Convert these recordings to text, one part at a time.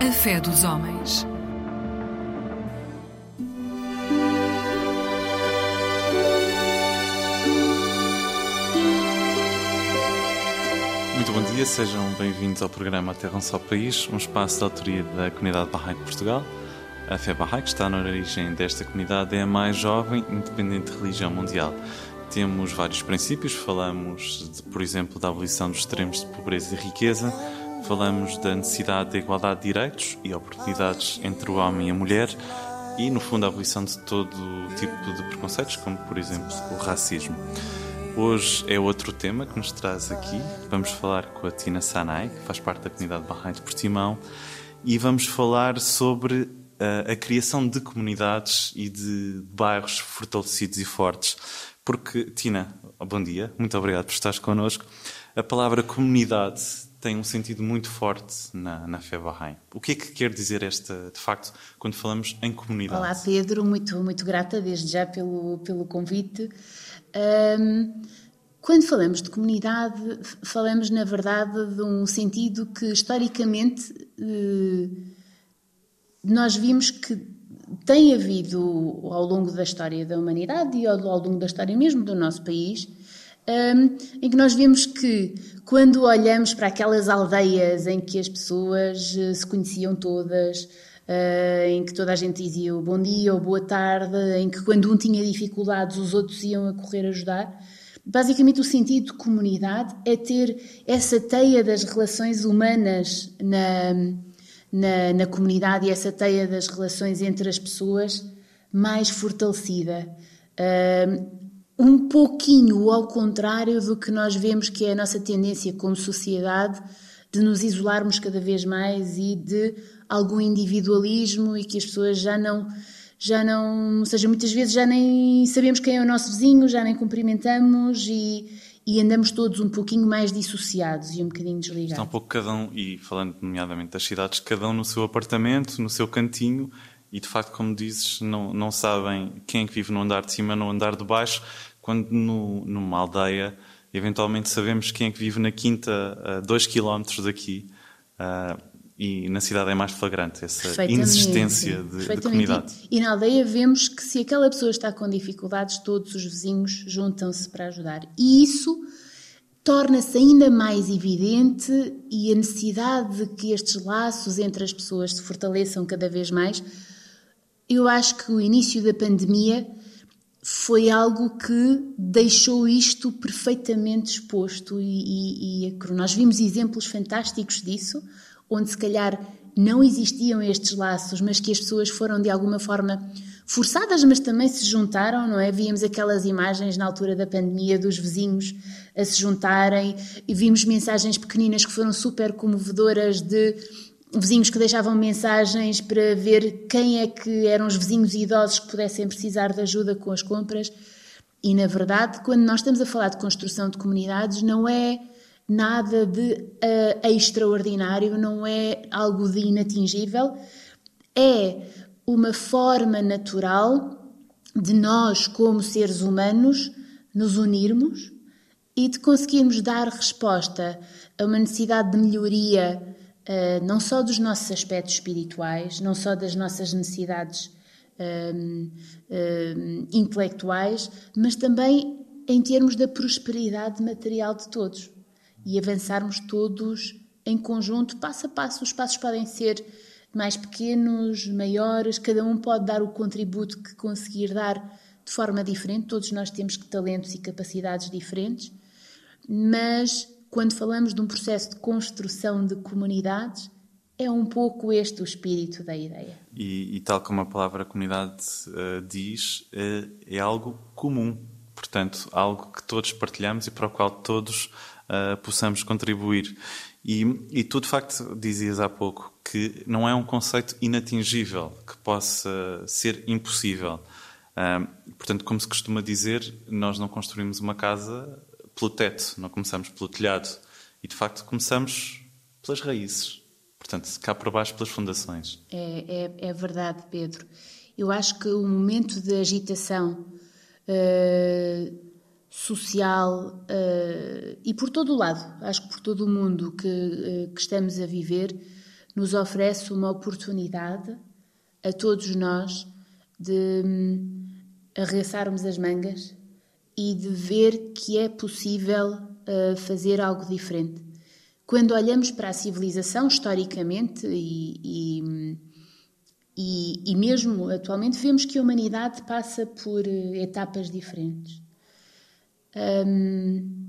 A fé dos homens. Muito bom dia, sejam bem-vindos ao programa Terra um Só País, um espaço de autoria da comunidade Bahá'í de Portugal. A fé Bahá'í, que está na origem desta comunidade, é a mais jovem independente religião mundial. Temos vários princípios, falamos, de, por exemplo, da abolição dos extremos de pobreza e riqueza, falamos da necessidade da igualdade de direitos e oportunidades entre o homem e a mulher e, no fundo, a abolição de todo tipo de preconceitos, como, por exemplo, o racismo. Hoje é outro tema que nos traz aqui. Vamos falar com a Tina Sanai, que faz parte da comunidade Barraim de Portimão, e vamos falar sobre uh, a criação de comunidades e de bairros fortalecidos e fortes. Porque, Tina, bom dia, muito obrigado por estares connosco. A palavra comunidade tem um sentido muito forte na, na fé Bahá'í. O que é que quer dizer esta, de facto, quando falamos em comunidade? Olá, Pedro, muito, muito grata desde já pelo, pelo convite. Um, quando falamos de comunidade, falamos, na verdade, de um sentido que, historicamente, eh, nós vimos que tem havido, ao longo da história da humanidade e ao, ao longo da história mesmo do nosso país, um, em que nós vemos que quando olhamos para aquelas aldeias em que as pessoas uh, se conheciam todas, uh, em que toda a gente dizia bom dia ou boa tarde, em que quando um tinha dificuldades os outros iam a correr ajudar, basicamente o sentido de comunidade é ter essa teia das relações humanas na, na, na comunidade e essa teia das relações entre as pessoas mais fortalecida. Uh, um pouquinho ao contrário do que nós vemos que é a nossa tendência como sociedade de nos isolarmos cada vez mais e de algum individualismo e que as pessoas já não já não, ou seja, muitas vezes já nem sabemos quem é o nosso vizinho, já nem cumprimentamos e, e andamos todos um pouquinho mais dissociados e um bocadinho desligados. Está um pouco cada um, e falando nomeadamente das cidades, cada um no seu apartamento, no seu cantinho, e de facto, como dizes, não, não sabem quem é que vive no andar de cima, no andar de baixo, quando no, numa aldeia, eventualmente sabemos quem é que vive na quinta, a dois quilómetros daqui, uh, e na cidade é mais flagrante essa inexistência de, de, comunidade. E na aldeia vemos que se aquela pessoa está com dificuldades, todos os vizinhos juntam-se para ajudar. E isso torna-se ainda mais evidente e a necessidade de que estes laços entre as pessoas se fortaleçam cada vez mais. Eu acho que o início da pandemia foi algo que deixou isto perfeitamente exposto e, e, e, nós vimos exemplos fantásticos disso, onde se calhar não existiam estes laços, mas que as pessoas foram de alguma forma forçadas, mas também se juntaram, não é? Víamos aquelas imagens na altura da pandemia dos vizinhos a se juntarem e vimos mensagens pequeninas que foram super comovedoras de vizinhos que deixavam mensagens para ver quem é que eram os vizinhos idosos que pudessem precisar de ajuda com as compras. E, na verdade, quando nós estamos a falar de construção de comunidades, não é nada de uh, extraordinário, não é algo de inatingível, é uma forma natural de nós, como seres humanos, nos unirmos e de conseguirmos dar resposta a uma necessidade de melhoria uh, não só dos nossos aspectos espirituais, não só das nossas necessidades um, um, intelectuais, mas também em termos da prosperidade material de todos e avançarmos todos em conjunto, passo a passo. Os passos podem ser mais pequenos, maiores, cada um pode dar o contributo que conseguir dar de forma diferente, todos nós temos talentos e capacidades diferentes, mas quando falamos de um processo de construção de comunidades, é um pouco este o espírito da ideia. E, e tal como a palavra comunidade uh, diz, uh, é algo comum, portanto, algo que todos partilhamos e para o qual todos uh, possamos contribuir. E, e tu, de facto, dizias há pouco que não é um conceito inatingível, que possa ser impossível. portanto, como se costuma dizer, nós não construímos uma casa pelo teto, não começamos pelo telhado. E de facto começamos pelas raízes. Portanto, cá por baixo pelas fundações. É, é, é verdade, Pedro. Eu acho que o momento de agitação uh, social uh, e por todo o lado, acho que por todo o mundo que, uh, que estamos a viver, nos oferece uma oportunidade a todos nós de hum, arregaçarmos as mangas e de ver que é possível uh, fazer algo diferente. Quando olhamos para a civilização, historicamente e, e, e, mesmo atualmente, vemos que a humanidade passa por uh, etapas diferentes. Um,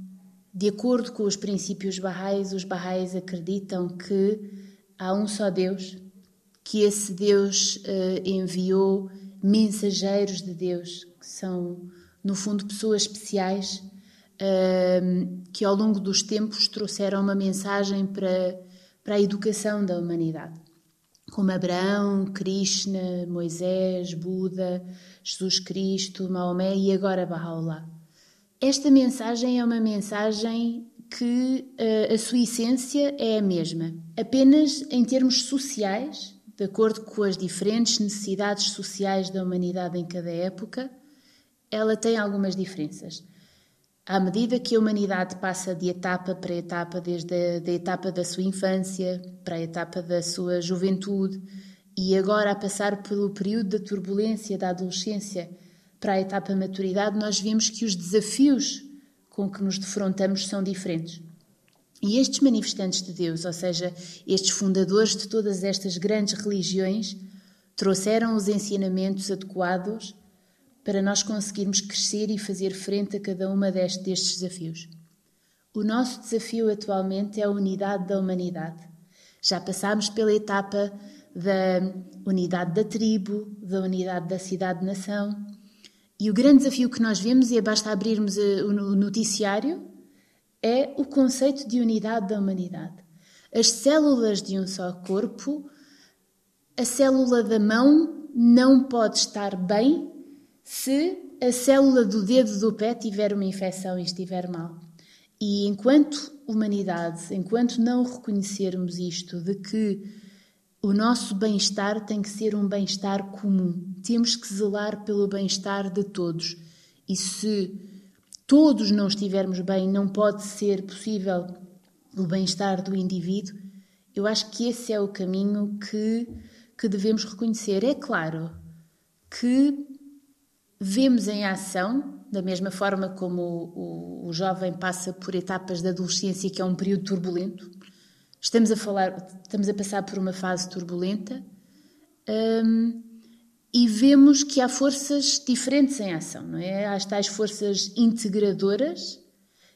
de acordo com os princípios Baha'is, os Baha'is acreditam que há um só Deus, que esse Deus uh, enviou mensageiros de Deus, que são, no fundo, pessoas especiais uh, que ao longo dos tempos trouxeram uma mensagem para, para a educação da humanidade. Como Abraão, Krishna, Moisés, Buda, Jesus Cristo, Maomé e agora Baha'u'llah. Esta mensagem é uma mensagem que uh, a sua essência é a mesma, apenas em termos sociais de acordo com as diferentes necessidades sociais da humanidade em cada época, ela tem algumas diferenças. À medida que a humanidade passa de etapa para etapa, desde a da etapa da sua infância para a etapa da sua juventude, e agora a passar pelo período da turbulência da adolescência para a etapa maturidade, nós vemos que os desafios com que nos defrontamos são diferentes. E estes manifestantes de Deus, ou seja, estes fundadores de todas estas grandes religiões, trouxeram os ensinamentos adequados para nós conseguirmos crescer e fazer frente a cada uma destes desafios. O nosso desafio atualmente é a unidade da humanidade. Já passámos pela etapa da unidade da tribo, da unidade da cidade-nação. E o grande desafio que nós vemos, e basta abrirmos eh, o noticiário, é o conceito de unidade da humanidade. As células de um só corpo, a célula da mão não pode estar bem se a célula do dedo do pé tiver uma infecção e estiver mal. E enquanto humanidade, enquanto não reconhecermos isto, de que o nosso bem-estar tem que ser um bem-estar comum, temos que zelar pelo bem-estar de todos. E se todos não estivermos bem, não pode ser possível o bem-estar do indivíduo, eu acho que esse é o caminho que, que devemos reconhecer. É claro que vemos em ação, da mesma forma como o, o, o jovem passa por etapas da adolescência, que é um período turbulento, estamos a falar, estamos a passar por uma fase turbulenta. Hum, e vemos que há forças diferentes em ação, não é? Há as tais forças integradoras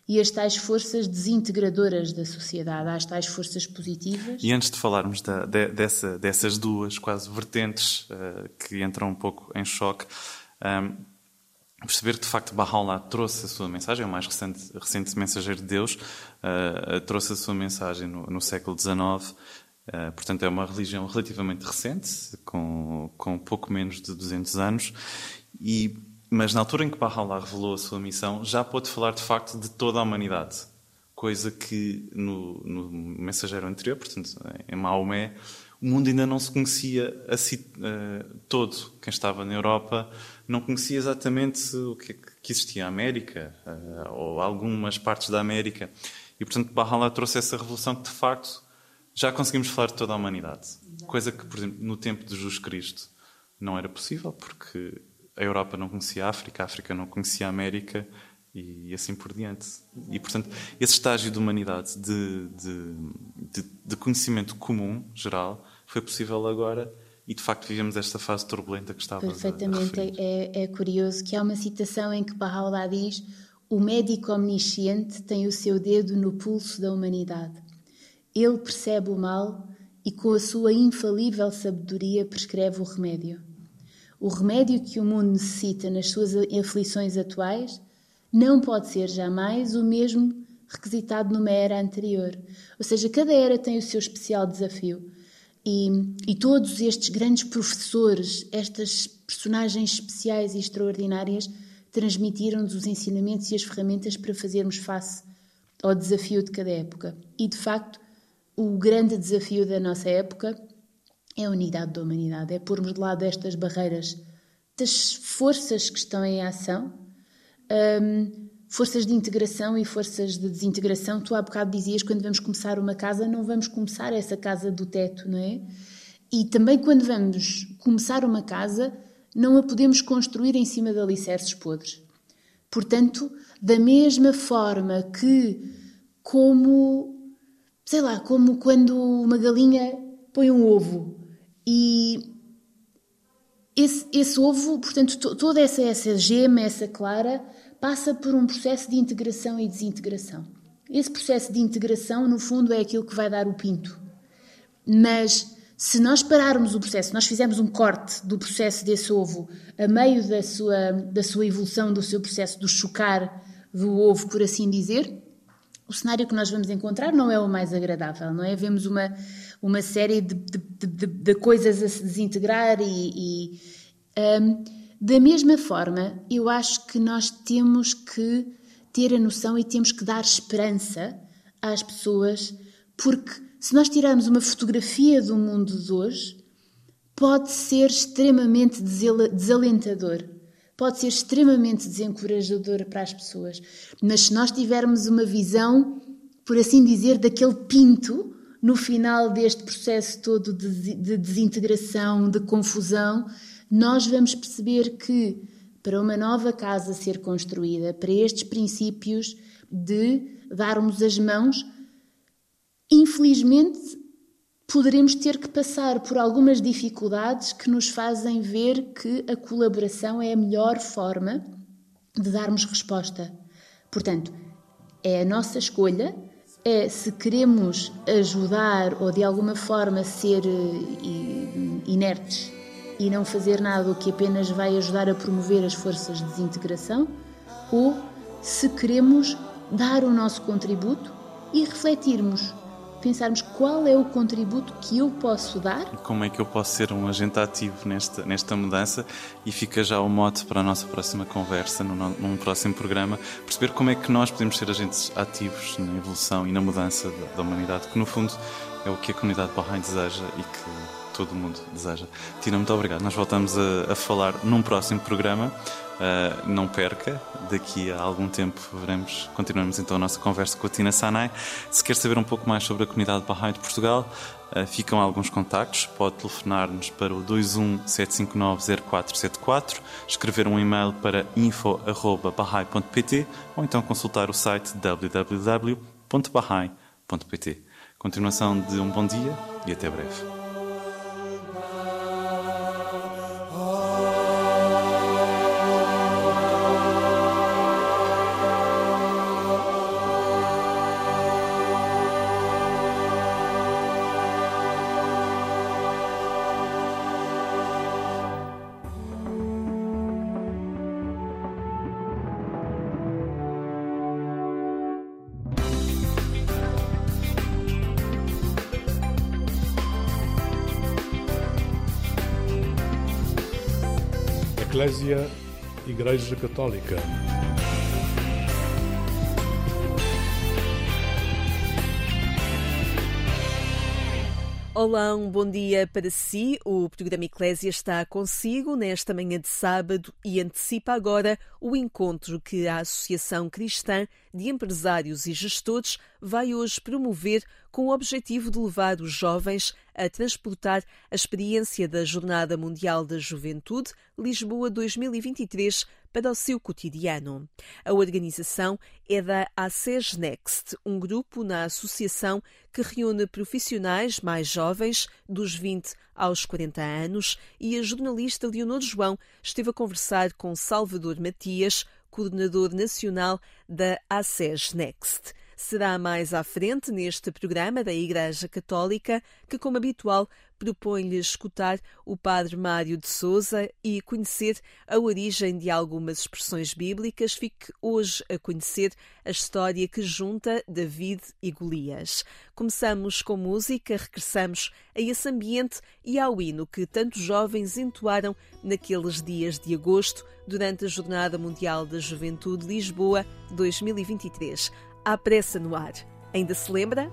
e as tais forças desintegradoras da sociedade, há as tais forças positivas. E antes de falarmos da, de, dessa, dessas duas quase vertentes uh, que entram um pouco em choque, um, perceber que de facto Baha'u'llah trouxe a sua mensagem, o mais recente, recente mensageiro de Deus, uh, trouxe a sua mensagem no, no século XIX Uh, portanto, é uma religião relativamente recente, com, com pouco menos de 200 anos, e, mas na altura em que Baha'u'llah revelou a sua missão, já pôde falar de facto de toda a humanidade, coisa que no, no mensageiro anterior, portanto, em Maomé, o mundo ainda não se conhecia assim, uh, todo. Quem estava na Europa não conhecia exatamente o que, que existia a América, uh, ou algumas partes da América. E, portanto, Baha'u'llah trouxe essa revolução que, de facto, já conseguimos falar de toda a humanidade. Coisa que, por exemplo, no tempo de Jesus Cristo não era possível, porque a Europa não conhecia a África, a África não conhecia a América e assim por diante. E, portanto, esse estágio de humanidade, de, de, de, de conhecimento comum, geral, foi possível agora e de facto vivemos esta fase turbulenta que estava Perfeitamente. A é, é curioso que há uma citação em que Baha'u'llah diz o médico omnisciente tem o seu dedo no pulso da humanidade. Ele percebe o mal e, com a sua infalível sabedoria, prescreve o remédio. O remédio que o mundo necessita nas suas aflições atuais não pode ser jamais o mesmo requisitado numa era anterior. Ou seja, cada era tem o seu especial desafio. E, e todos estes grandes professores, estas personagens especiais e extraordinárias, transmitiram-nos os ensinamentos e as ferramentas para fazermos face ao desafio de cada época. E, de facto, o grande desafio da nossa época é a unidade da humanidade, é pormos de lado estas barreiras das forças que estão em ação, um, forças de integração e forças de desintegração. Tu há bocado dizias quando vamos começar uma casa, não vamos começar essa casa do teto, não é? E também quando vamos começar uma casa, não a podemos construir em cima de alicerces podres. Portanto, da mesma forma que, como, sei lá, como quando uma galinha põe um ovo e esse, esse ovo, portanto, toda essa, essa gema, essa clara, passa por um processo de integração e desintegração. Esse processo de integração, no fundo, é aquilo que vai dar o pinto. Mas se nós pararmos o processo, nós fizermos um corte do processo desse ovo a meio da sua, da sua evolução, do seu processo do chocar do ovo, por assim dizer, o cenário que nós vamos encontrar não é o mais agradável, não é? Vemos uma, uma série de, de, de, de coisas a se desintegrar e. e um, da mesma forma, eu acho que nós temos que ter a noção e temos que dar esperança às pessoas, porque se nós tirarmos uma fotografia do mundo de hoje, pode ser extremamente desalentador, pode ser extremamente desencorajador para as pessoas. Mas se nós tivermos uma visão, por assim dizer, daquele pinto no final deste processo todo de, de desintegração, de confusão, nós vamos perceber que para uma nova casa ser construída, para estes princípios de darmos as mãos, infelizmente, poderemos ter que passar por algumas dificuldades que nos fazem ver que a colaboração é a melhor forma de darmos resposta. Portanto, é a nossa escolha, é se queremos ajudar ou de alguma forma ser eh, inertes e não fazer nada que apenas vai ajudar a promover as forças de desintegração, ou se queremos dar o nosso contributo e refletirmos pensarmos qual é o contributo que eu posso dar. Como é que eu posso ser um agente ativo nesta, nesta mudança e fica já o mote para a nossa próxima conversa, num, num próximo programa, perceber como é que nós podemos ser agentes ativos na evolução e na mudança da, da humanidade, que no fundo é o que a comunidade Bahrein deseja e que todo mundo deseja. Tina, muito obrigado. Nós voltamos a, a falar num próximo programa. Uh, não perca, daqui a algum tempo veremos, continuamos então a nossa conversa com a Tina Sanai. Se quer saber um pouco mais sobre a comunidade Bahá'í de Portugal, uh, ficam alguns contactos. Pode telefonar-nos para o 217590474, escrever um e-mail para info.bahai.pt ou então consultar o site www.bahai.pt. Continuação de um bom dia e até breve. Igreja Católica. Olá, um bom dia para si. O programa Eclésia está consigo nesta manhã de sábado e antecipa agora o encontro que a Associação Cristã de Empresários e Gestores vai hoje promover com o objetivo de levar os jovens a transportar a experiência da Jornada Mundial da Juventude Lisboa 2023 para o seu cotidiano. A organização é da ACES Next, um grupo na associação que reúne profissionais mais jovens, dos 20 aos 40 anos, e a jornalista Leonor João esteve a conversar com Salvador Matias, coordenador nacional da ACES Next será mais à frente neste programa da Igreja Católica, que, como habitual, propõe-lhe escutar o Padre Mário de Souza e conhecer a origem de algumas expressões bíblicas. Fique hoje a conhecer a história que junta David e Golias. Começamos com música, regressamos a esse ambiente e ao hino que tantos jovens entoaram naqueles dias de agosto durante a Jornada Mundial da Juventude Lisboa 2023 à pressa no ar. Ainda se lembra?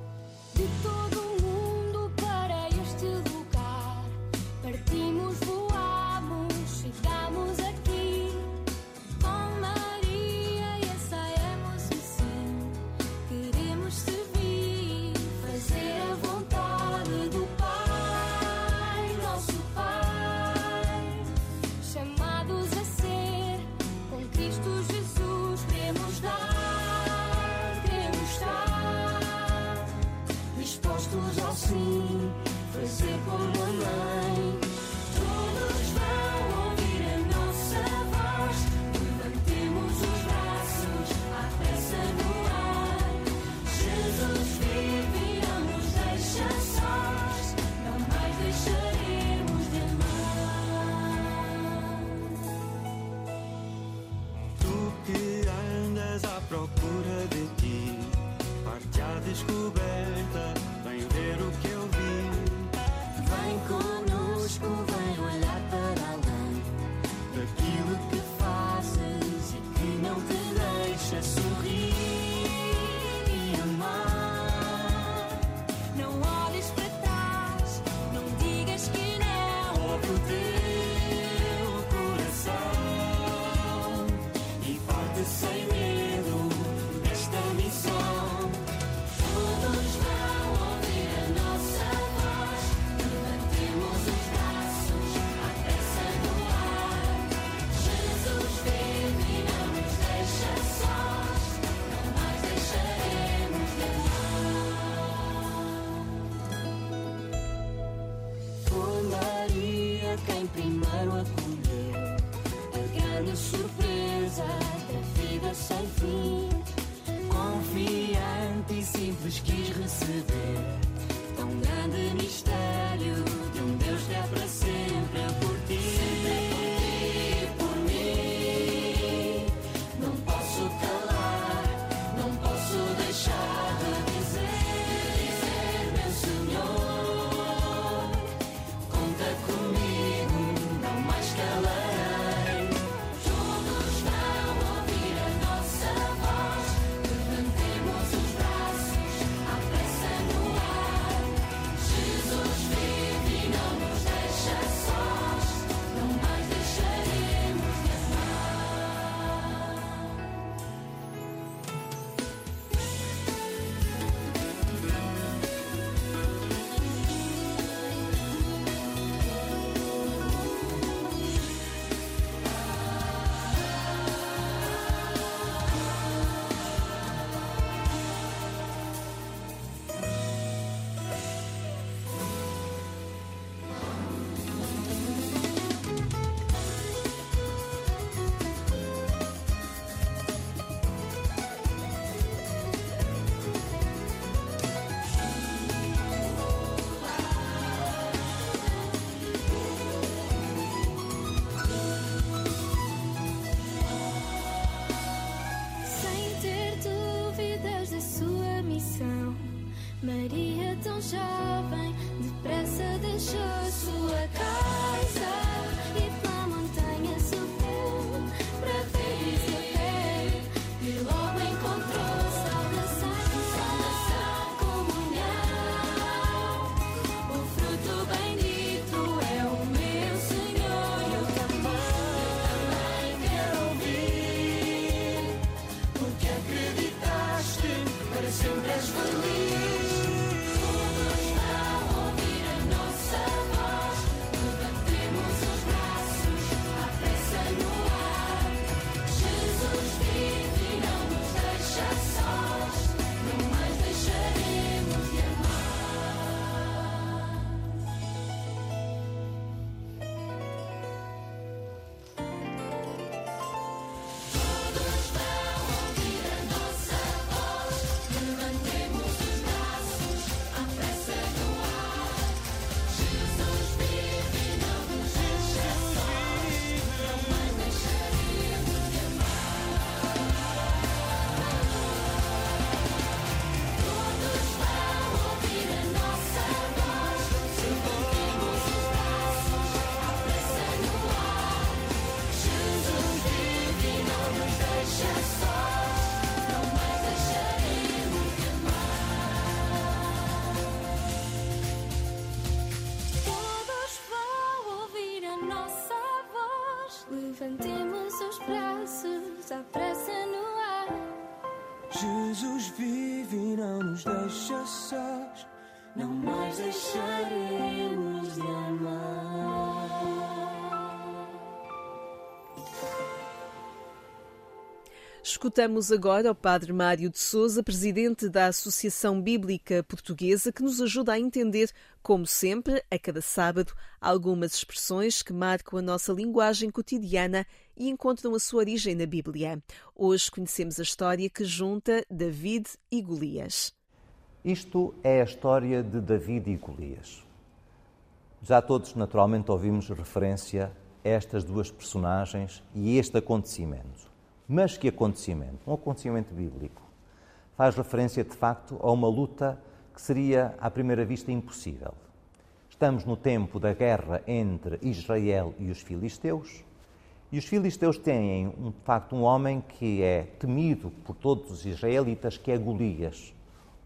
Jesus vive, e não nos deixa sós, não mais deixaremos. Escutamos agora o Padre Mário de Souza, presidente da Associação Bíblica Portuguesa, que nos ajuda a entender, como sempre, a cada sábado, algumas expressões que marcam a nossa linguagem cotidiana e encontram a sua origem na Bíblia. Hoje conhecemos a história que junta David e Golias. Isto é a história de David e Golias. Já todos, naturalmente, ouvimos referência a estas duas personagens e este acontecimento. Mas que acontecimento? Um acontecimento bíblico. Faz referência, de facto, a uma luta que seria, à primeira vista, impossível. Estamos no tempo da guerra entre Israel e os filisteus, e os filisteus têm, de facto, um homem que é temido por todos os israelitas, que é Golias,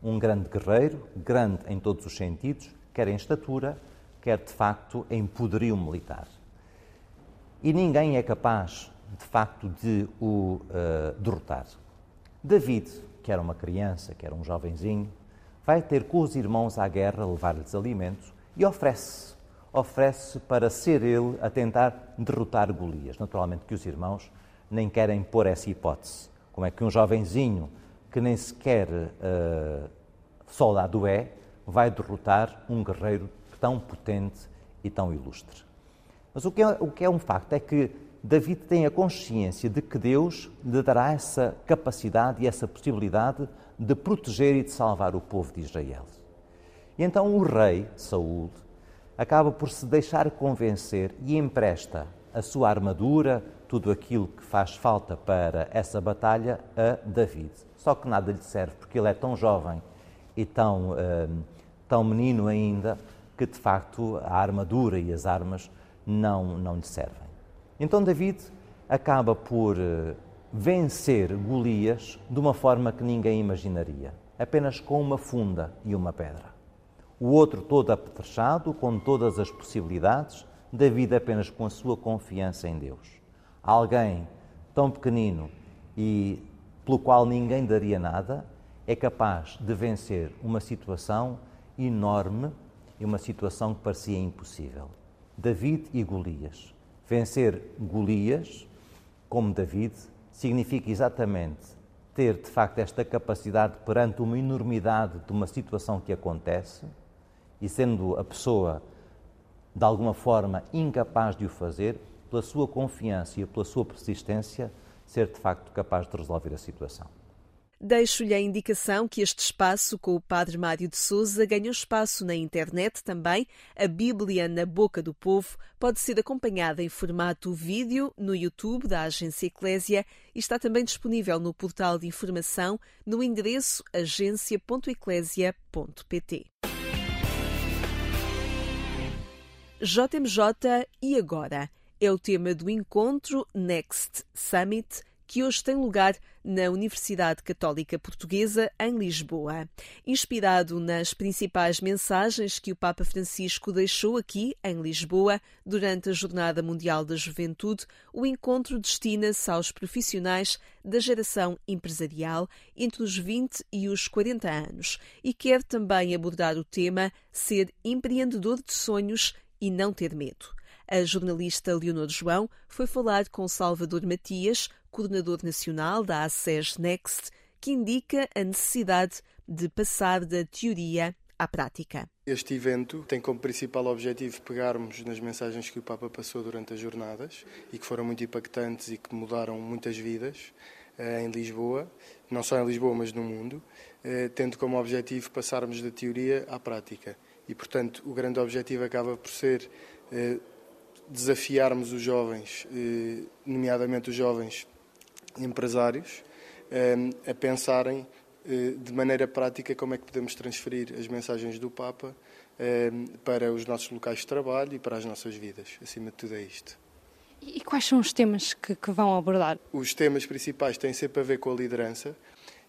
um grande guerreiro, grande em todos os sentidos, quer em estatura, quer, de facto, em poderio militar. E ninguém é capaz, de facto, de o uh, derrotar. David, que era uma criança, que era um jovenzinho, vai ter com os irmãos à guerra, levar-lhes alimentos e oferece. Oferece para ser ele a tentar derrotar Golias. Naturalmente que os irmãos nem querem pôr essa hipótese. Como é que um jovenzinho que nem sequer uh, soldado é, vai derrotar um guerreiro tão potente e tão ilustre. Mas o que, é, o que é um facto é que David tem a consciência de que Deus lhe dará essa capacidade e essa possibilidade de proteger e de salvar o povo de Israel. E então o rei, Saul, acaba por se deixar convencer e empresta a sua armadura, tudo aquilo que faz falta para essa batalha, a David. Só que nada lhe serve, porque ele é tão jovem e tão, uh, tão menino ainda, que de facto a armadura e as armas não, não lhe servem. Então David acaba por uh, vencer Golias de uma forma que ninguém imaginaria, apenas com uma funda e uma pedra. O outro todo apetrechado, com todas as possibilidades, David apenas com a sua confiança em Deus. Alguém tão pequenino e pelo qual ninguém daria nada, é capaz de vencer uma situação enorme e uma situação que parecia impossível. David e Golias. Vencer Golias, como David, significa exatamente ter de facto esta capacidade perante uma enormidade de uma situação que acontece e sendo a pessoa de alguma forma incapaz de o fazer, pela sua confiança e pela sua persistência, ser de facto capaz de resolver a situação. Deixo-lhe a indicação que este espaço com o Padre Mário de Souza ganhou espaço na internet também. A Bíblia na Boca do Povo pode ser acompanhada em formato vídeo no YouTube da Agência Eclésia e está também disponível no portal de informação no endereço agência.eclésia.pt. JMJ e agora? É o tema do encontro Next Summit que hoje tem lugar na Universidade Católica Portuguesa, em Lisboa. Inspirado nas principais mensagens que o Papa Francisco deixou aqui, em Lisboa, durante a Jornada Mundial da Juventude, o encontro destina-se aos profissionais da geração empresarial entre os 20 e os 40 anos e quer também abordar o tema ser empreendedor de sonhos e não ter medo. A jornalista Leonor João foi falar com Salvador Matias, coordenador nacional da ACES Next, que indica a necessidade de passar da teoria à prática. Este evento tem como principal objetivo pegarmos nas mensagens que o Papa passou durante as jornadas e que foram muito impactantes e que mudaram muitas vidas eh, em Lisboa, não só em Lisboa, mas no mundo, eh, tendo como objetivo passarmos da teoria à prática. E, portanto, o grande objetivo acaba por ser eh, desafiarmos os jovens, nomeadamente os jovens empresários, a pensarem de maneira prática como é que podemos transferir as mensagens do Papa para os nossos locais de trabalho e para as nossas vidas. Acima de tudo é isto. E quais são os temas que, que vão abordar? Os temas principais têm sempre a ver com a liderança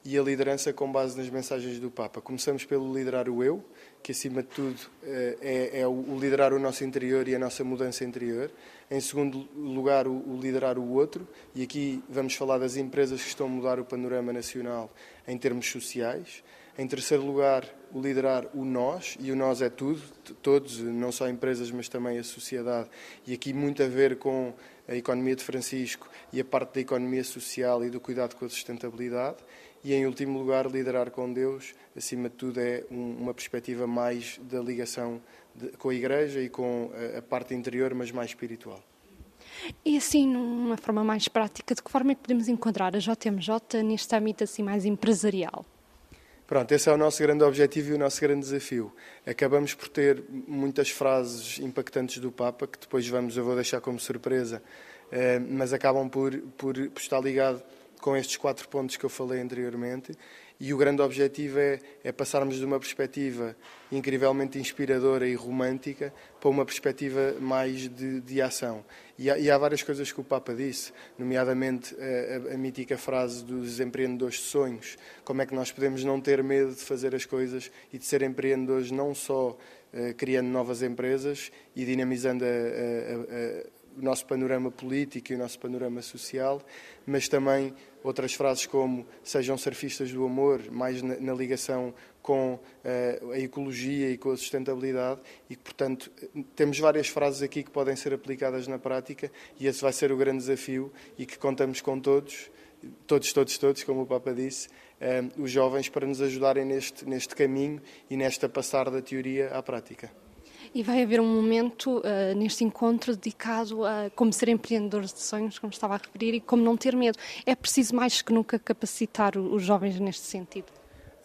e a liderança com base nas mensagens do Papa. Começamos pelo liderar o eu, que acima de tudo é, é o liderar o nosso interior e a nossa mudança interior. Em segundo lugar, o liderar o outro, e aqui vamos falar das empresas que estão a mudar o panorama nacional em termos sociais. Em terceiro lugar, o liderar o nós, e o nós é tudo, todos, não só empresas, mas também a sociedade. E aqui muito a ver com a economia de Francisco e a parte da economia social e do cuidado com a sustentabilidade. E, em último lugar, liderar com Deus, acima de tudo, é um- uma perspectiva mais da ligação de- com a Igreja e com a, a parte interior, mas mais espiritual. E assim, numa forma mais prática, de que forma é que podemos enquadrar a JMJ neste âmbito assim mais empresarial? Pronto, esse é o nosso grande objetivo e o nosso grande desafio. Acabamos por ter muitas frases impactantes do Papa, que depois vamos, eu vou deixar como surpresa, eh, mas acabam por, por, por estar ligado com estes quatro pontos que eu falei anteriormente. E o grande objetivo é, é passarmos de uma perspectiva incrivelmente inspiradora e romântica para uma perspectiva mais de, de ação. E há, e há várias coisas que o Papa disse, nomeadamente a, a- a mítica frase dos empreendedores de sonhos. Como é que nós podemos não ter medo de fazer as coisas e de ser empreendedores não só eh, criando novas empresas e dinamizando a- a- o nosso panorama político e o nosso panorama social, mas também outras frases como sejam surfistas do amor, mais na, na ligação com eh, a ecologia e com a sustentabilidade e portanto, temos várias frases aqui que podem ser aplicadas na prática e esse vai ser o grande desafio e que contamos com todos, todos, todos, todos, como o Papa disse, eh, os jovens para nos ajudarem neste, neste caminho e nesta passar da teoria à prática. E vai haver um momento ah, neste encontro dedicado a como ser empreendedores de sonhos, como estava a referir, e como não ter medo. É preciso mais que nunca capacitar os jovens neste sentido.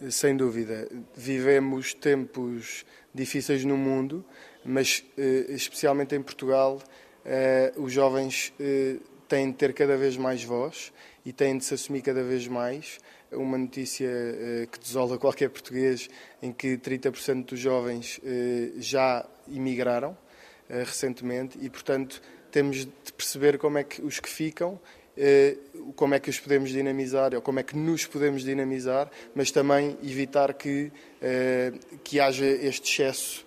Sem dúvida. Vivemos tempos difíceis no mundo, mas eh, especialmente em Portugal, eh, os jovens têm de ter cada vez mais voz e têm de se assumir cada vez mais. Uma notícia que desola qualquer português, em que 30% dos jovens já imigraram eh, recentemente e, portanto, temos de perceber como é que os que ficam eh, como é que os podemos dinamizar, ou como é que nos podemos dinamizar, mas também evitar que, eh, que haja este excesso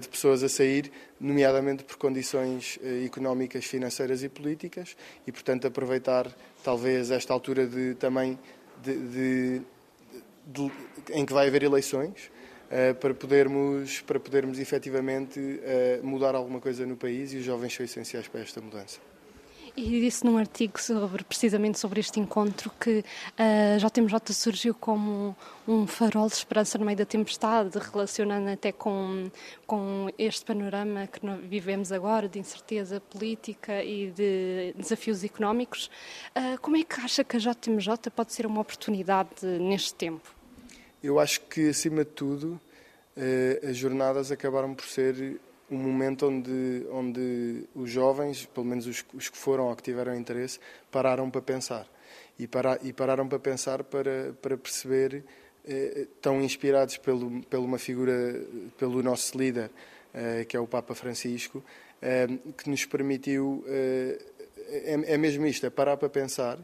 de pessoas a sair, nomeadamente por condições económicas, financeiras e políticas, e portanto aproveitar talvez esta altura de também de, de- de- em que vai haver eleições para podermos para podermos efetivamente eh, mudar alguma coisa no país e os jovens são essenciais para esta mudança. E disse num artigo sobre, precisamente sobre este encontro que a JMJ surgiu como um farol de esperança no meio da tempestade, relacionando até com, com este panorama que vivemos agora de incerteza política e de desafios económicos. Como é que acha que a JMJ pode ser uma oportunidade neste tempo? Eu acho que, acima de tudo, eh, as jornadas acabaram por ser um momento onde, onde os jovens, pelo menos os, os que foram ou que tiveram interesse, pararam para pensar. E, para, e pararam para pensar para, para perceber, eh, tão inspirados pelo, uma figura, pelo nosso líder, eh, que é o Papa Francisco, que nos permitiu. é, é mesmo isto, é parar para pensar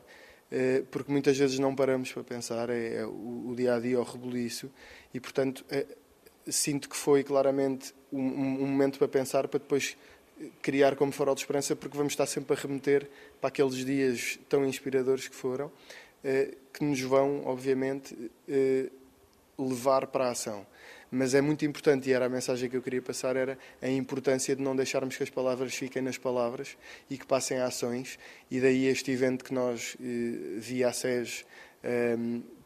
porque muitas vezes não paramos para pensar, é, é o, dia a dia, o rebuliço, e portanto eh, sinto que foi claramente um, um- momento para pensar, para depois eh, criar como farol de esperança, porque vamos estar sempre a remeter para aqueles dias tão inspiradores que foram, eh, que nos vão, obviamente, eh, levar para a ação. Mas é muito importante, e era a mensagem que eu queria passar, era a importância de não deixarmos que as palavras fiquem nas palavras e que passem a ações. E daí este evento que nós, eh, via a SES, eh,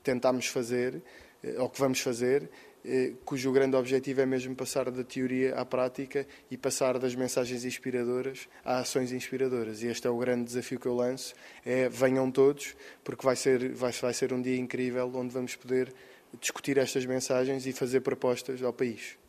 tentámos fazer, eh, ou que vamos fazer, eh, cujo grande objetivo é mesmo passar da teoria à prática e passar das mensagens inspiradoras a ações inspiradoras. E este é o grande desafio que eu lanço, é venham todos, porque vai ser, vai, vai ser um dia incrível onde vamos poder discutir estas mensagens e fazer propostas ao país.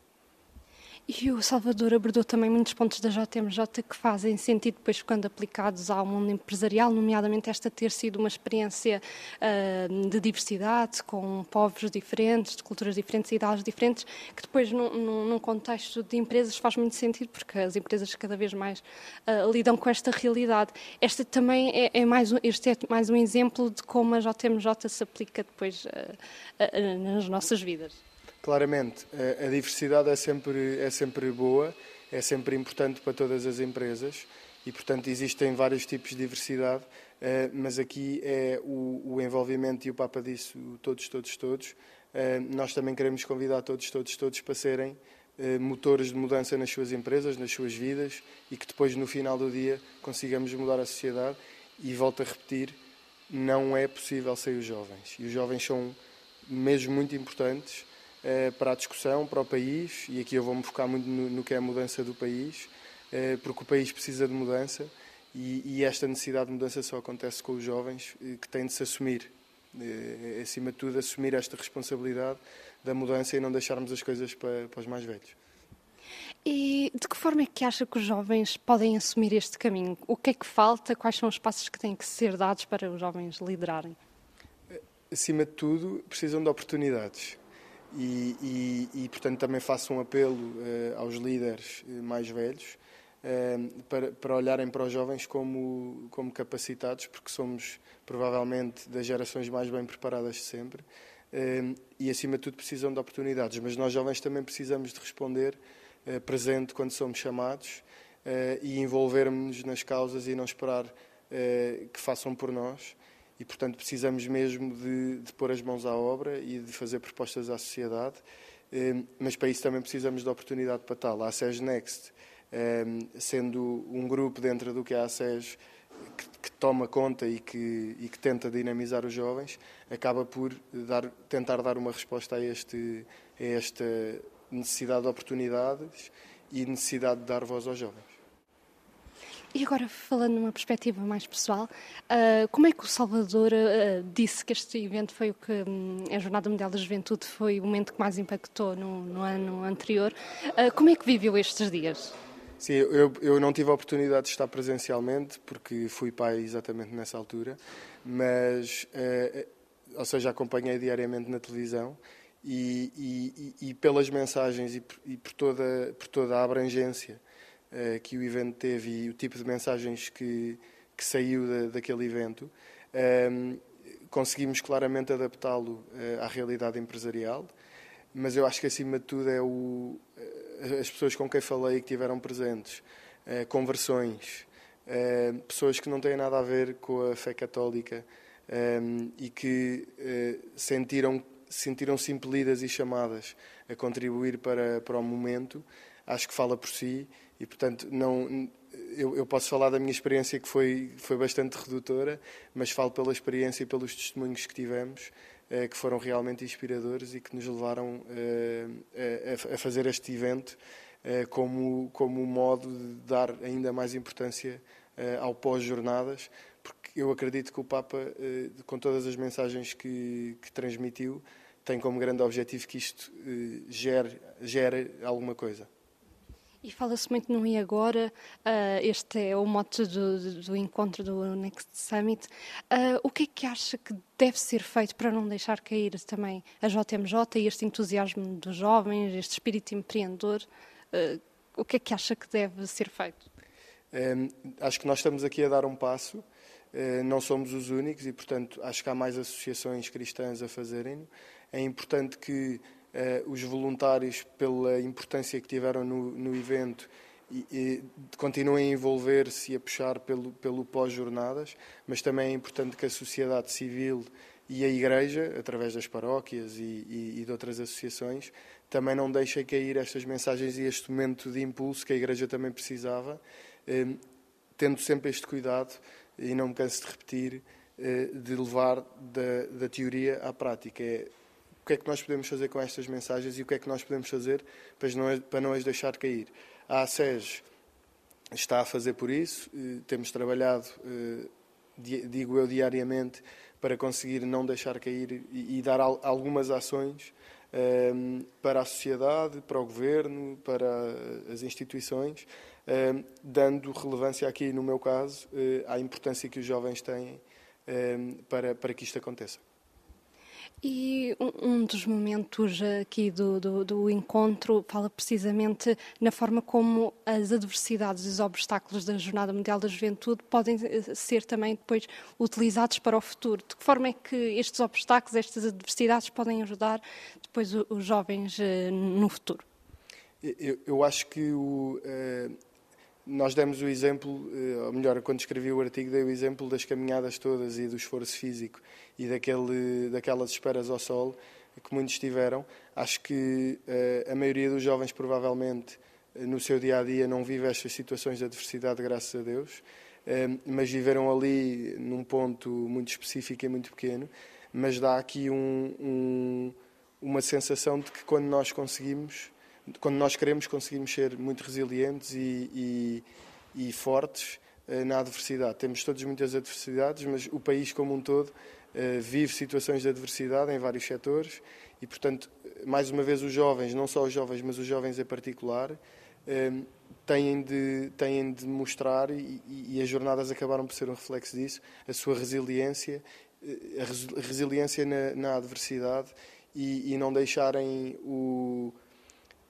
E o Salvador abordou também muitos pontos da JMJ que fazem sentido depois quando aplicados ao mundo empresarial, nomeadamente esta ter sido uma experiência ah, de diversidade, com povos diferentes, de culturas diferentes e idades diferentes, que depois num, num- contexto de empresas faz muito sentido, porque as empresas cada vez mais ah, lidam com esta realidade. Este também é, é mais um, este é mais um exemplo de como a JMJ se aplica depois ah, nas nossas vidas. Claramente, a, diversidade é sempre, é sempre boa, é sempre importante para todas as empresas e, portanto, existem vários tipos de diversidade, eh, mas aqui é o, o envolvimento, e o Papa disse, todos, todos, todos, eh, nós também queremos convidar todos, todos, todos para serem eh, motores de mudança nas suas empresas, nas suas vidas e que depois, no final do dia, consigamos mudar a sociedade. E volto a repetir: não é possível sem os jovens. E os jovens são mesmo muito importantes para a discussão, para o país, e aqui eu vou-me focar muito no, no que é a mudança do país, eh, porque o país precisa de mudança e, e esta necessidade de mudança só acontece com os jovens eh, que têm de se assumir. Eh, acima de tudo, assumir esta responsabilidade da mudança e não deixarmos as coisas para, para os mais velhos. E de que forma é que acha que os jovens podem assumir este caminho? O que é que falta? Quais são os passos que têm que ser dados para os jovens liderarem? acima de tudo, precisam de oportunidades. E, e, e, portanto, também faço um apelo eh, aos líderes eh, mais velhos eh, para, para olharem para os jovens como, como capacitados, porque somos provavelmente das gerações mais bem preparadas de sempre. Eh, e, acima de tudo, precisam de oportunidades. Mas nós, jovens, também precisamos de responder presente quando somos chamados e envolvermos-nos nas causas e não esperar que façam por nós e, portanto, precisamos mesmo de, de pôr as mãos à obra e de fazer propostas à sociedade, eh, mas para isso também precisamos de oportunidade para tal. A ASES Next, eh, sendo um grupo dentro do que é a ASES que, que toma conta e que, e que tenta dinamizar os jovens, acaba por dar, tentar dar uma resposta a, este, a esta necessidade de oportunidades e necessidade de dar voz aos jovens. E agora, falando numa perspectiva mais pessoal, ah, como é que o Salvador ah, disse que este evento foi o que hum, a Jornada Mundial da Juventude foi o momento que mais impactou no, no ano anterior? Ah, como é que viveu estes dias? Sim, eu, eu não tive a oportunidade de estar presencialmente, porque fui pai exatamente nessa altura, mas, ou seja, acompanhei diariamente na televisão e, e- e- e pelas mensagens e por, e por toda, por toda a abrangência eh, que o evento teve e o tipo de mensagens que, que saiu da- daquele evento, ehm, conseguimos claramente adaptá-lo eh, à realidade empresarial, mas eu acho que acima de tudo é o, eh, as pessoas com quem falei que tiveram presentes, conversões, pessoas que não têm nada a ver com a fé católica eh, e que sentiram sentiram-se impelidas e chamadas a contribuir para, para o momento, acho que fala por si e, portanto, não, eu, eu posso falar da minha experiência que foi, foi bastante redutora, mas falo pela experiência e pelos testemunhos que tivemos, eh, que foram realmente inspiradores e que nos levaram eh, a, a fazer este evento eh, como, como um modo de dar ainda mais importância eh, ao pós-jornadas, porque eu acredito que o Papa, eh, com todas as mensagens que, que transmitiu, tem como grande objetivo que isto eh, gere, gere alguma coisa. E fala-se muito no E Agora, ah, este é o mote do, do- encontro do Next Summit. Ah, o que é que acha que deve ser feito para não deixar cair também a JMJ e este entusiasmo dos jovens, este espírito empreendedor? Ah, o que é que acha que deve ser feito? Eh, acho que nós estamos aqui a dar um passo, eh, não somos os únicos e, portanto, acho que há mais associações cristãs a fazerem. É importante que os voluntários, pela importância que tiveram no, no evento, e, e continuem a envolver-se e a puxar pelo, pelo pós-jornadas, mas também é importante que a sociedade civil e a Igreja, através das paróquias e, e, e de outras associações, também não deixem cair estas mensagens e este momento de impulso que a Igreja também precisava, eh, tendo sempre este cuidado, e não me canso de repetir, eh, de levar da, da teoria à prática. É o que é que nós podemos fazer com estas mensagens e o que é que nós podemos fazer para não, para não as deixar cair. A ASES está a fazer por isso, eh, temos trabalhado, eh, di- digo eu, diariamente, para conseguir não deixar cair e, dar al- algumas ações ehm, para a sociedade, para o governo, para as instituições, ehm, dando relevância aqui, no meu caso, eh, à importância que os jovens têm ehm, para, para que isto aconteça. E um, dos momentos aqui do, do, do encontro fala precisamente na forma como as adversidades e os obstáculos da Jornada Mundial da Juventude podem eh, ser também depois utilizados para o futuro. De que forma é que estes obstáculos, estas adversidades podem ajudar depois os jovens eh, no futuro? Eu, eu acho que o, eh, nós demos o exemplo, eh, ou melhor, quando escrevi o artigo, dei o exemplo das caminhadas todas e do esforço físico e daquele, daquelas esperas ao sol, que muitos tiveram. Acho que eh, a maioria dos jovens, provavelmente, eh, no seu dia a dia, não vive estas situações de adversidade, graças a Deus, mas viveram ali num ponto muito específico e muito pequeno. Mas dá aqui um- um- uma sensação de que quando nós conseguimos, quando nós queremos, conseguimos ser muito resilientes e, e- e fortes eh, na adversidade. Temos todos muitas adversidades, mas o país como um todo eh, vive situações de adversidade em vários setores e, portanto, mais uma vez, os jovens, não só os jovens, mas os jovens em particular, eh, têm de, têm de mostrar, e, e as jornadas acabaram por ser um reflexo disso, a sua resiliência, eh, a res- resiliência na, na adversidade e, e não deixarem o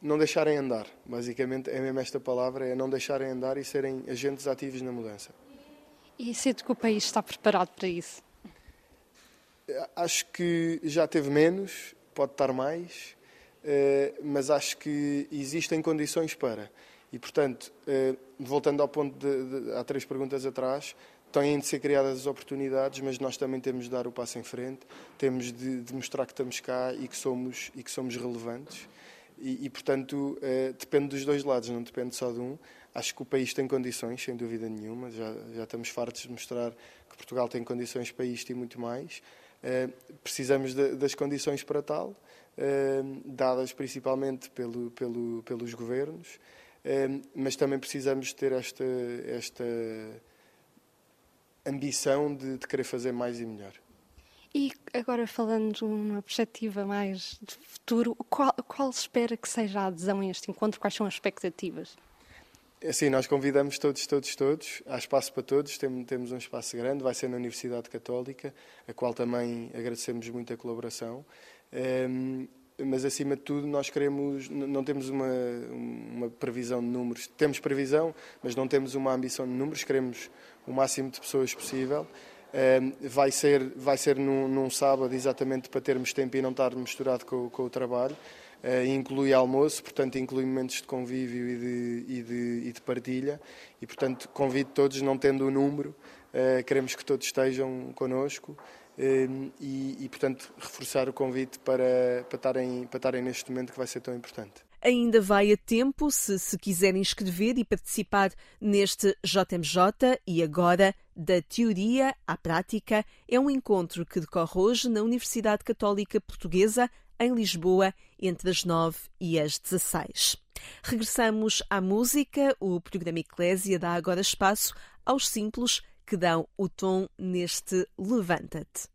não deixarem andar, basicamente é mesmo esta palavra, é não deixarem andar e serem agentes ativos na mudança. E sinto que o país está preparado para isso. Acho que já teve menos, pode estar mais, eh, mas acho que existem condições para. E, portanto, eh, voltando ao ponto de, de- há três perguntas atrás, têm de ser criadas as oportunidades, mas nós também temos de dar o passo em frente, temos de, de mostrar que estamos cá e que somos, e que somos relevantes. E, e, portanto, eh, depende dos dois lados, não depende só de um. Acho que o país tem condições, sem dúvida nenhuma. Já, já estamos fartos de mostrar que Portugal tem condições para isto e muito mais. Eh, precisamos de- das condições para tal, eh, dadas principalmente pelo, pelo, pelos governos, mas também precisamos ter esta, esta ambição de, de querer fazer mais e melhor. E agora falando numa perspectiva mais de futuro, qual, qual espera que seja a adesão a este encontro? Quais são as expectativas? Assim, nós convidamos todos, todos, todos. Há espaço para todos, tem- temos um espaço grande, vai ser na Universidade Católica, a qual também agradecemos muito a colaboração. Ehm, mas, acima de tudo, nós queremos, não temos uma, uma previsão de números. Temos previsão, mas não temos uma ambição de números, queremos o máximo de pessoas possível. Vai ser, vai ser num, num sábado, exatamente para termos tempo e não estar misturado com, com o trabalho. Eh, inclui almoço, portanto inclui momentos de convívio e de, e de, e de partilha e portanto convido todos, não tendo o número, eh, queremos que todos estejam connosco eh, e, e, portanto reforçar o convite para, para, estarem, para estarem neste momento que vai ser tão importante. Ainda vai a tempo se se quiserem inscrever e participar neste JMJ e agora da teoria à prática é um encontro que decorre hoje na Universidade Católica Portuguesa em Lisboa entre as 9 e as 16. Regressamos à música. O programa Eclésia dá agora espaço aos simples que dão o tom neste Levanta-te.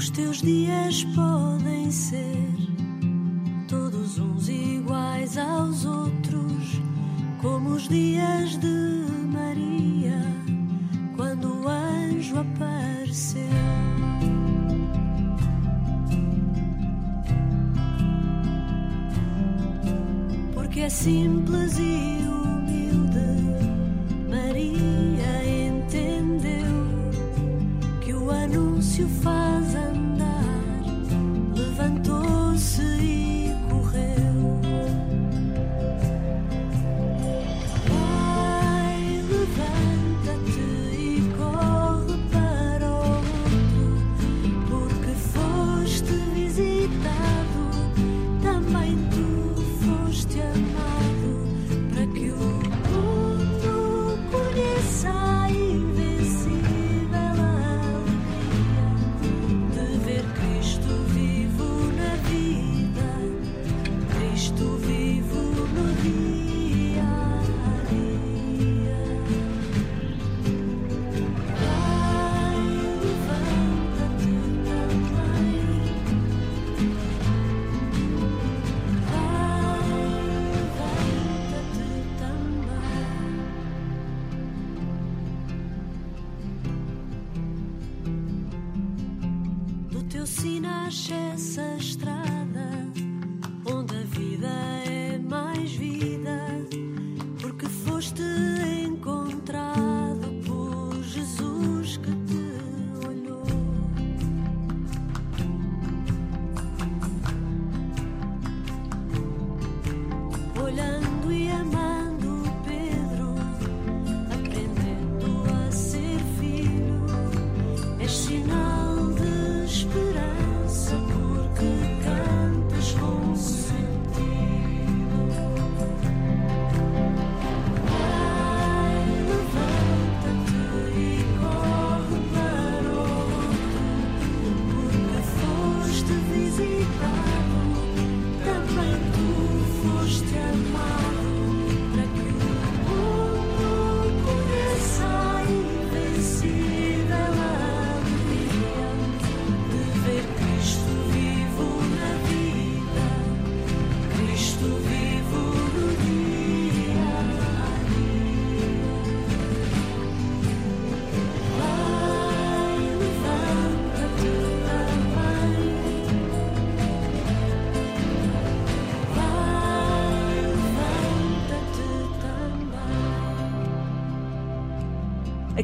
Os teus dias podem ser todos uns iguais aos outros, como os dias de Maria, quando o anjo apareceu. Porque é simples e humilde, Maria entendeu que o anúncio faz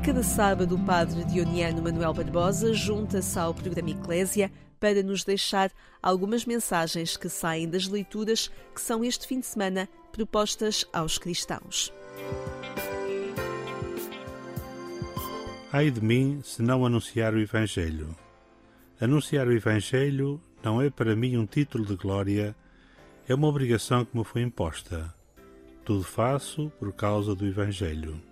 cada sábado, o padre Dioniano Manuel Barbosa junta-se ao programa Eclésia para nos deixar algumas mensagens que saem das leituras que são este fim de semana propostas aos cristãos. Ai de mim se não anunciar o Evangelho. Anunciar o Evangelho não é para mim um título de glória, é uma obrigação que me foi imposta. Tudo faço por causa do Evangelho.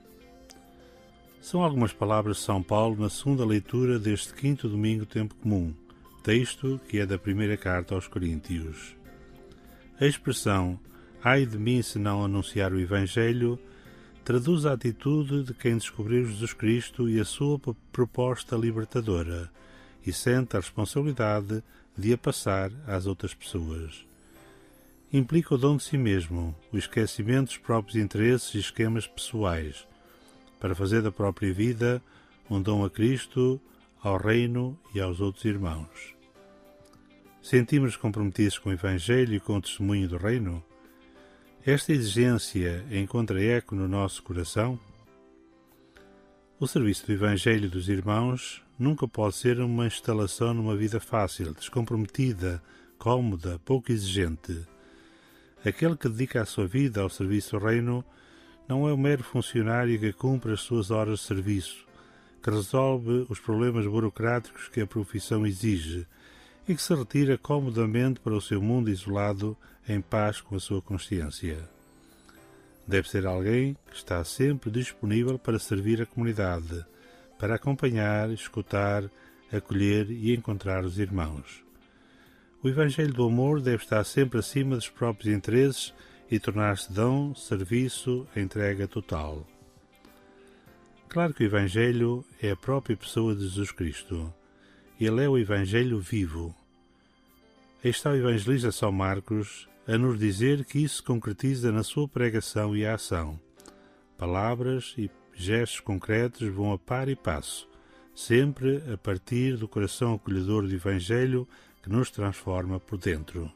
São algumas palavras de São Paulo na segunda leitura deste quinto domingo tempo comum, texto que é da primeira carta aos Coríntios. A expressão ai de mim se não anunciar o Evangelho traduz a atitude de quem descobriu Jesus Cristo e a sua proposta libertadora e sente a responsabilidade de a passar às outras pessoas. Implica o dom de si mesmo, o esquecimento dos próprios interesses e esquemas pessoais, para fazer da própria vida um dom a Cristo, ao Reino e aos outros irmãos. Sentimos comprometidos com o Evangelho e com o testemunho do Reino? Esta exigência encontra eco no nosso coração? O serviço do Evangelho dos irmãos nunca pode ser uma instalação numa vida fácil, descomprometida, cómoda, pouco exigente. Aquele que dedica a sua vida ao serviço do Reino não é um mero funcionário que cumpre as suas horas de serviço, que resolve os problemas burocráticos que a profissão exige e que se retira comodamente para o seu mundo isolado em paz com a sua consciência. Deve ser alguém que está sempre disponível para servir a comunidade, para acompanhar, escutar, acolher e encontrar os irmãos. O Evangelho do Amor deve estar sempre acima dos próprios interesses e tornar-se dom, serviço, entrega total. Claro que o Evangelho é a própria pessoa de Jesus Cristo. Ele é o Evangelho vivo. Aí está o evangelista São Marcos a nos dizer que isso concretiza na sua pregação e ação. Palavras e gestos concretos vão a par e passo, sempre a partir do coração acolhedor do Evangelho que nos transforma por dentro.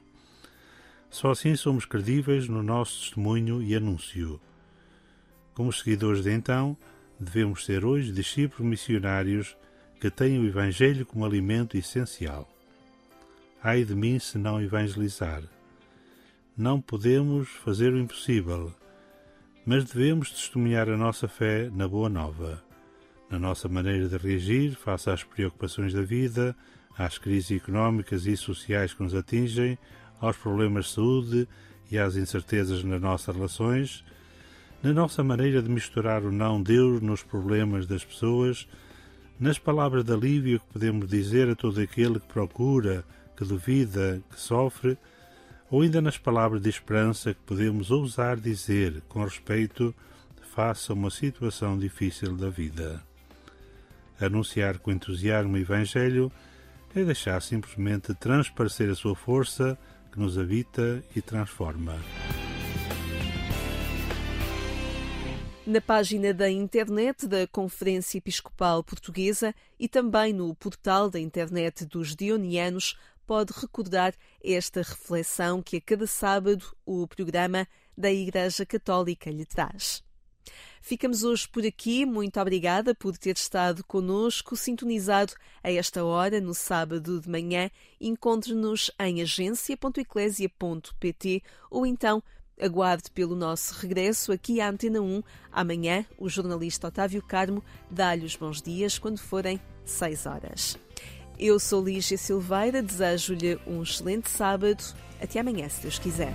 Só assim somos credíveis no nosso testemunho e anúncio. Como seguidores de então, devemos ser hoje discípulos missionários que têm o Evangelho como alimento essencial. Ai de mim se não evangelizar. Não podemos fazer o impossível, mas devemos testemunhar a nossa fé na Boa Nova, na nossa maneira de reagir face às preocupações da vida, às crises económicas e sociais que nos atingem, aos problemas de saúde e às incertezas nas nossas relações, na nossa maneira de misturar o não Deus nos problemas das pessoas, nas palavras de alívio que podemos dizer a todo aquele que procura, que duvida, que sofre, ou ainda nas palavras de esperança que podemos ousar dizer com respeito face a uma situação difícil da vida. Anunciar com entusiasmo o Evangelho é deixar simplesmente transparecer a sua força que nos habita e transforma. Na página da internet da Conferência Episcopal Portuguesa e também no portal da internet dos Dionianos, pode recordar esta reflexão que a cada sábado o programa da Igreja Católica lhe traz. Ficamos hoje por aqui. Muito obrigada por ter estado conosco, sintonizado a esta hora, no sábado de manhã. Encontre-nos em agência.eclésia.pt ou então aguarde pelo nosso regresso aqui à Antena 1. Amanhã, o jornalista Otávio Carmo dá-lhe os bons dias quando forem 6 horas. Eu sou Lígia Silveira, desejo-lhe um excelente sábado. Até amanhã, se Deus quiser.